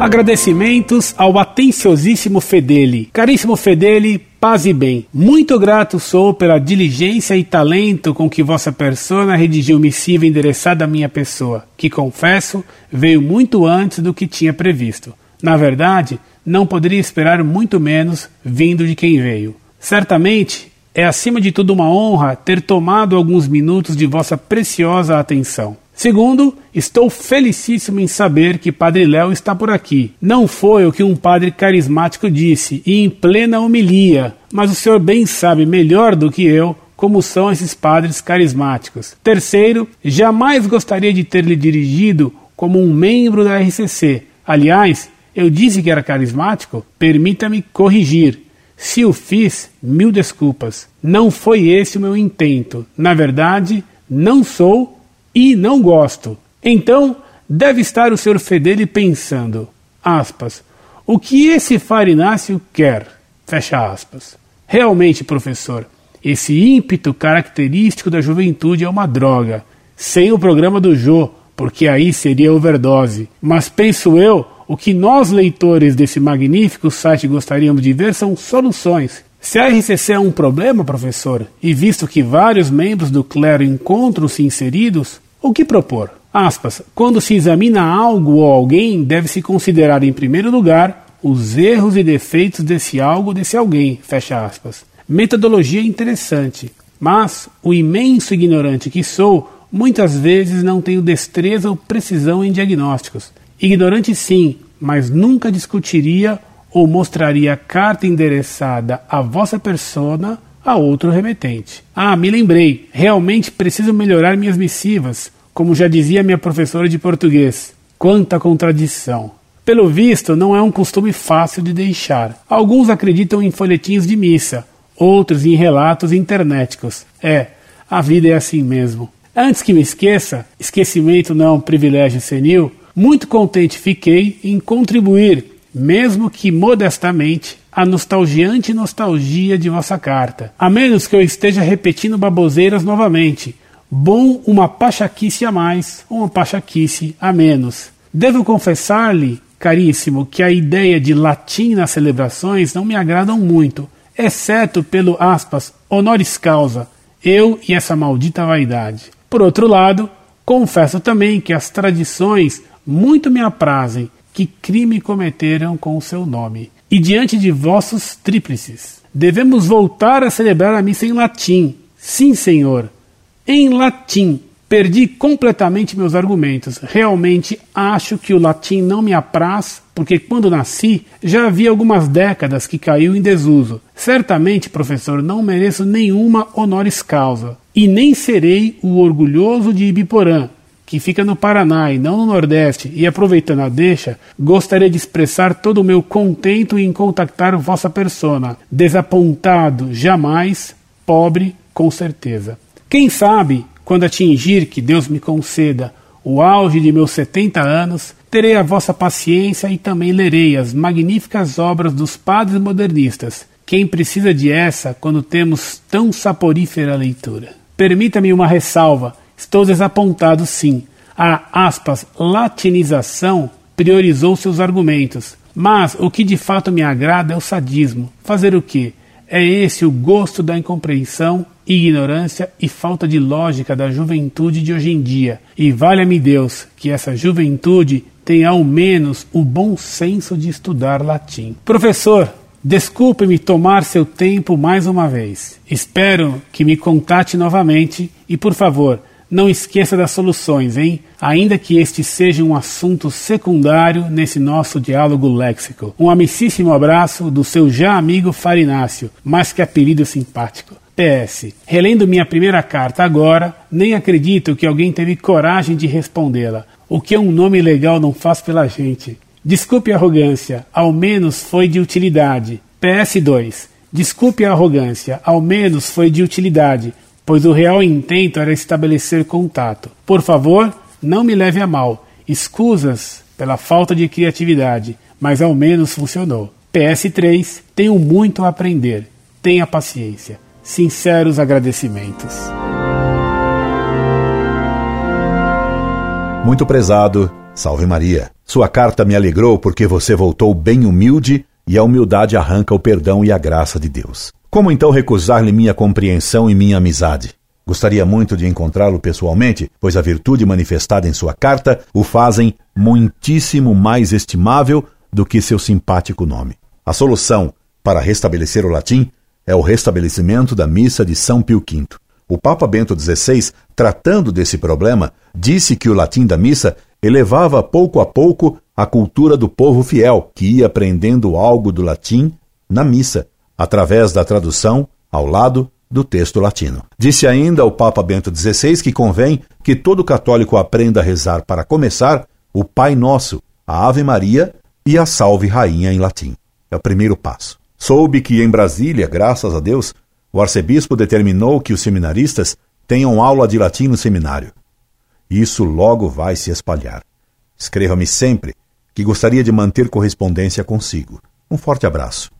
Agradecimentos ao atenciosíssimo Fedeli. Caríssimo Fedeli, paz e bem. Muito grato sou pela diligência e talento com que vossa persona redigiu missiva endereçada à minha pessoa, que confesso veio muito antes do que tinha previsto. Na verdade, não poderia esperar muito menos vindo de quem veio. Certamente é acima de tudo uma honra ter tomado alguns minutos de vossa preciosa atenção. Segundo, estou felicíssimo em saber que Padre Léo está por aqui. Não foi o que um padre carismático disse, e em plena homilia, mas o senhor bem sabe melhor do que eu como são esses padres carismáticos. Terceiro, jamais gostaria de ter lhe dirigido como um membro da RCC. Aliás, eu disse que era carismático? Permita-me corrigir. Se o fiz, mil desculpas. Não foi esse o meu intento. Na verdade, não sou e não gosto. Então, deve estar o Sr. Fedeli pensando, aspas, o que esse Farinácio quer? Fecha aspas. Realmente, professor, esse ímpeto característico da juventude é uma droga. Sem o programa do Jô, porque aí seria overdose. Mas penso eu, o que nós leitores desse magnífico site gostaríamos de ver são soluções. Se a RCC é um problema, professor, e visto que vários membros do clero encontram-se inseridos, o que propor? Aspas, quando se examina algo ou alguém, deve-se considerar em primeiro lugar os erros e defeitos desse algo ou desse alguém. Fecha aspas. Metodologia interessante, mas o imenso ignorante que sou, muitas vezes não tenho destreza ou precisão em diagnósticos. Ignorante sim, mas nunca discutiria ou mostraria carta endereçada à vossa persona a outro remetente. Ah, me lembrei, realmente preciso melhorar minhas missivas, como já dizia minha professora de português. Quanta contradição! Pelo visto, não é um costume fácil de deixar. Alguns acreditam em folhetinhos de missa, outros em relatos internéticos. É, a vida é assim mesmo. Antes que me esqueça, esquecimento não é um privilégio senil, muito contente fiquei em contribuir, mesmo que modestamente, a nostalgiante nostalgia de vossa carta. A menos que eu esteja repetindo baboseiras novamente. Bom uma pachaquice a mais, uma pachaquice a menos. Devo confessar-lhe, caríssimo, que a ideia de latim nas celebrações não me agradam muito, exceto pelo aspas honoris causa, eu e essa maldita vaidade. Por outro lado, confesso também que as tradições muito me aprazem, que crime cometeram com o seu nome e diante de vossos tríplices. Devemos voltar a celebrar a missa em latim. Sim, senhor, em latim. Perdi completamente meus argumentos. Realmente acho que o latim não me apraz, porque quando nasci já havia algumas décadas que caiu em desuso. Certamente, professor, não mereço nenhuma honoris causa. E nem serei o orgulhoso de Ibiporã, que fica no Paraná e não no Nordeste, e aproveitando a deixa, gostaria de expressar todo o meu contento em contactar vossa persona. Desapontado, jamais, pobre, com certeza. Quem sabe, quando atingir, que Deus me conceda, o auge de meus setenta anos, terei a vossa paciência e também lerei as magníficas obras dos padres modernistas. Quem precisa de essa quando temos tão saporífera leitura? Permita-me uma ressalva Estou desapontado, sim. A aspas, latinização priorizou seus argumentos. Mas o que de fato me agrada é o sadismo. Fazer o quê? É esse o gosto da incompreensão, ignorância e falta de lógica da juventude de hoje em dia. E valha-me Deus que essa juventude tenha ao menos o bom senso de estudar latim. Professor, desculpe-me tomar seu tempo mais uma vez. Espero que me contate novamente e, por favor, não esqueça das soluções, hein? Ainda que este seja um assunto secundário nesse nosso diálogo léxico. Um amicíssimo abraço do seu já amigo Farinácio, mais que apelido simpático. PS. Relendo minha primeira carta agora, nem acredito que alguém teve coragem de respondê-la. O que um nome legal não faz pela gente. Desculpe a arrogância, ao menos foi de utilidade. PS2. Desculpe a arrogância, ao menos foi de utilidade pois o real intento era estabelecer contato. Por favor, não me leve a mal. Escusas pela falta de criatividade, mas ao menos funcionou. PS3, tenho muito a aprender. Tenha paciência. Sinceros agradecimentos. Muito prezado Salve Maria. Sua carta me alegrou porque você voltou bem humilde e a humildade arranca o perdão e a graça de Deus. Como então recusar-lhe minha compreensão e minha amizade? Gostaria muito de encontrá-lo pessoalmente, pois a virtude manifestada em sua carta o fazem muitíssimo mais estimável do que seu simpático nome. A solução para restabelecer o latim é o restabelecimento da missa de São Pio V. O Papa Bento XVI, tratando desse problema, disse que o latim da missa elevava pouco a pouco a cultura do povo fiel, que ia aprendendo algo do latim na missa, através da tradução ao lado do texto latino. Disse ainda o Papa Bento XVI que convém que todo católico aprenda a rezar para começar o Pai Nosso, a Ave Maria e a Salve Rainha em latim. É o primeiro passo. Soube que em Brasília, graças a Deus, o arcebispo determinou que os seminaristas tenham aula de latim no seminário. Isso logo vai se espalhar. Escreva-me sempre, que gostaria de manter correspondência consigo. Um forte abraço.